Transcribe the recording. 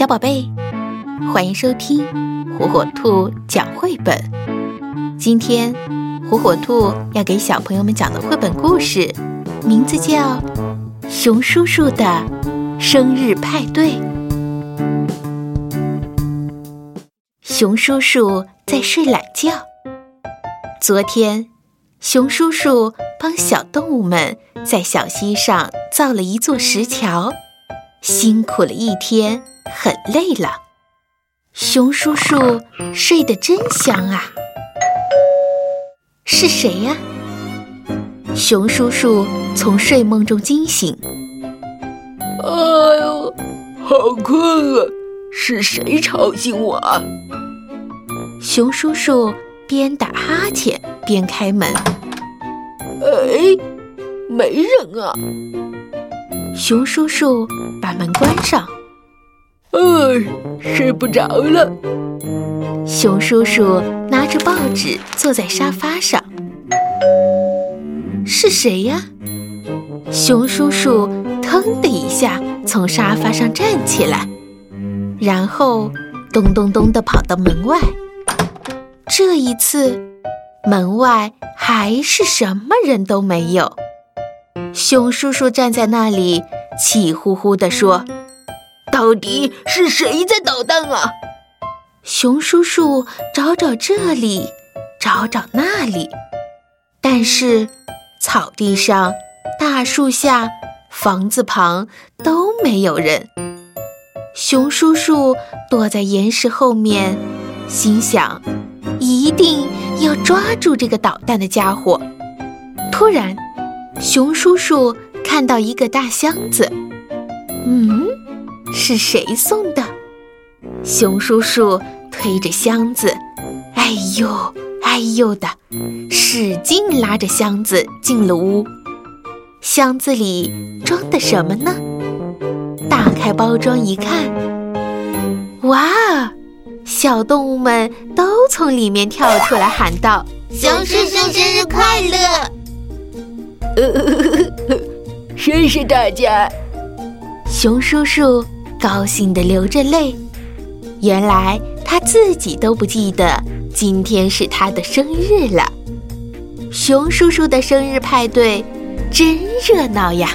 小宝贝，欢迎收听火火兔讲绘本。今天，火火兔要给小朋友们讲的绘本故事，名字叫《熊叔叔的生日派对》。熊叔叔在睡懒觉。昨天，熊叔叔帮小动物们在小溪上造了一座石桥，辛苦了一天。很累了，熊叔叔睡得真香啊！是谁呀？熊叔叔从睡梦中惊醒。哎呦，好困啊！是谁吵醒我？啊？熊叔叔边打哈欠边开门。哎，没人啊！熊叔叔把门关上。哎，睡不着了。熊叔叔拿着报纸坐在沙发上。是谁呀？熊叔叔腾的一下从沙发上站起来，然后咚咚咚地跑到门外。这一次，门外还是什么人都没有。熊叔叔站在那里，气呼呼地说。到底是谁在捣蛋啊？熊叔叔找找这里，找找那里，但是草地上、大树下、房子旁都没有人。熊叔叔躲在岩石后面，心想：一定要抓住这个捣蛋的家伙。突然，熊叔叔看到一个大箱子，嗯。是谁送的？熊叔叔推着箱子，哎呦哎呦的，使劲拉着箱子进了屋。箱子里装的什么呢？打开包装一看，哇！小动物们都从里面跳出来喊道：“熊叔叔生日快乐！” 谢谢大家，熊叔叔。高兴的流着泪，原来他自己都不记得今天是他的生日了。熊叔叔的生日派对真热闹呀！